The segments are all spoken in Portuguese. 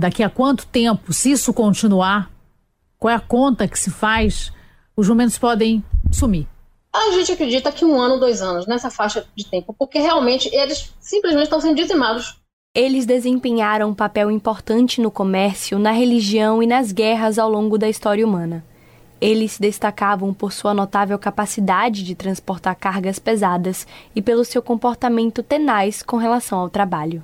daqui a quanto tempo, se isso continuar, qual é a conta que se faz, os jumentos podem sumir? A gente acredita que um ano, dois anos, nessa faixa de tempo, porque realmente eles simplesmente estão sendo dizimados. Eles desempenharam um papel importante no comércio, na religião e nas guerras ao longo da história humana. Eles se destacavam por sua notável capacidade de transportar cargas pesadas e pelo seu comportamento tenaz com relação ao trabalho.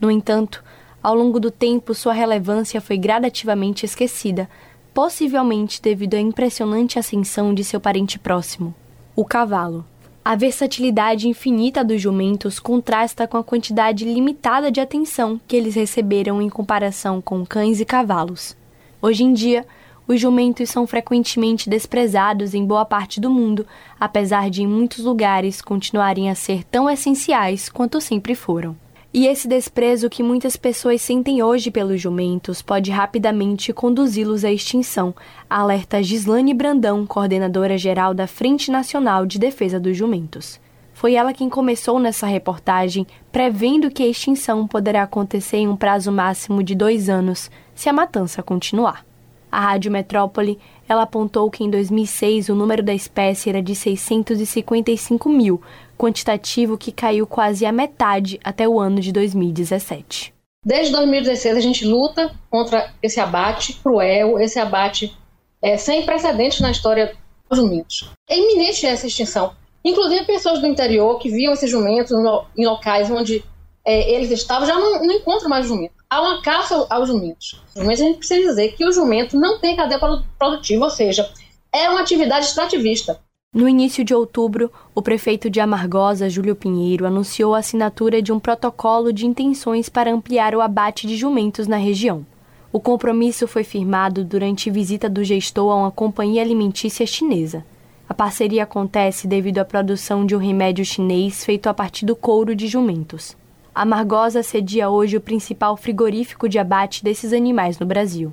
No entanto, ao longo do tempo, sua relevância foi gradativamente esquecida, possivelmente devido à impressionante ascensão de seu parente próximo, o cavalo. A versatilidade infinita dos jumentos contrasta com a quantidade limitada de atenção que eles receberam em comparação com cães e cavalos. Hoje em dia, os jumentos são frequentemente desprezados em boa parte do mundo, apesar de em muitos lugares continuarem a ser tão essenciais quanto sempre foram. E esse desprezo que muitas pessoas sentem hoje pelos jumentos pode rapidamente conduzi-los à extinção, alerta Gislane Brandão, coordenadora geral da Frente Nacional de Defesa dos Jumentos. Foi ela quem começou nessa reportagem, prevendo que a extinção poderá acontecer em um prazo máximo de dois anos, se a matança continuar. A Rádio Metrópole ela apontou que em 2006 o número da espécie era de 655 mil, quantitativo que caiu quase a metade até o ano de 2017. Desde 2016 a gente luta contra esse abate cruel, esse abate é, sem precedentes na história dos jumentos. É iminente essa extinção. Inclusive pessoas do interior que viam esses jumentos em locais onde é, eles estavam já não, não encontram mais jumento. Há uma caça aos jumentos. Mas a gente precisa dizer que o jumento não tem cadeia produtiva, ou seja, é uma atividade extrativista. No início de outubro, o prefeito de Amargosa, Júlio Pinheiro, anunciou a assinatura de um protocolo de intenções para ampliar o abate de jumentos na região. O compromisso foi firmado durante visita do gestor a uma companhia alimentícia chinesa. A parceria acontece devido à produção de um remédio chinês feito a partir do couro de jumentos. Amargosa cedia hoje o principal frigorífico de abate desses animais no Brasil.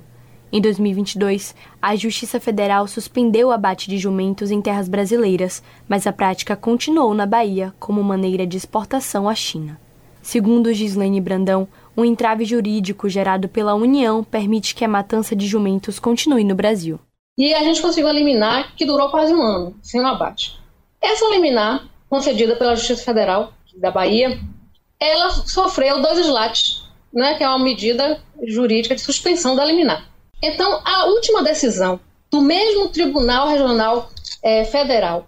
Em 2022, a Justiça Federal suspendeu o abate de jumentos em terras brasileiras, mas a prática continuou na Bahia como maneira de exportação à China. Segundo Gislaine Brandão, um entrave jurídico gerado pela União permite que a matança de jumentos continue no Brasil. E a gente conseguiu eliminar que durou quase um ano, sem o abate. Essa liminar, concedida pela Justiça Federal da Bahia, ela sofreu dois slates, né, que é uma medida jurídica de suspensão da liminar. Então, a última decisão do mesmo Tribunal Regional é, Federal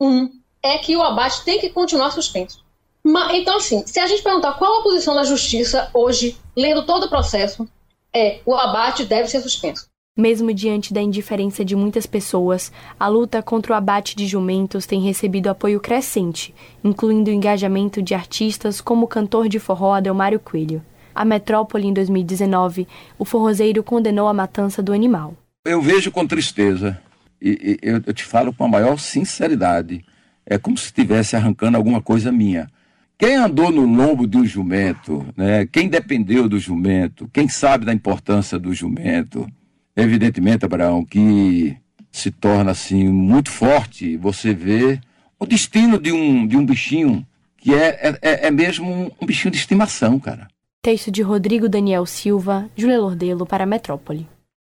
um, é que o abate tem que continuar suspenso. Mas, então, assim, se a gente perguntar qual a posição da Justiça hoje, lendo todo o processo, é o abate deve ser suspenso. Mesmo diante da indiferença de muitas pessoas, a luta contra o abate de jumentos tem recebido apoio crescente, incluindo o engajamento de artistas como o cantor de forró Adelmário Coelho a metrópole em 2019, o forrozeiro condenou a matança do animal. Eu vejo com tristeza, e, e eu, te falo com a maior sinceridade, é como se estivesse arrancando alguma coisa minha. Quem andou no lombo de um jumento, né? quem dependeu do jumento, quem sabe da importância do jumento, evidentemente, Abraão, que se torna assim muito forte você vê o destino de um, de um bichinho que é, é, é mesmo um bichinho de estimação, cara. Texto de Rodrigo Daniel Silva, Júlia Lordelo para a Metrópole.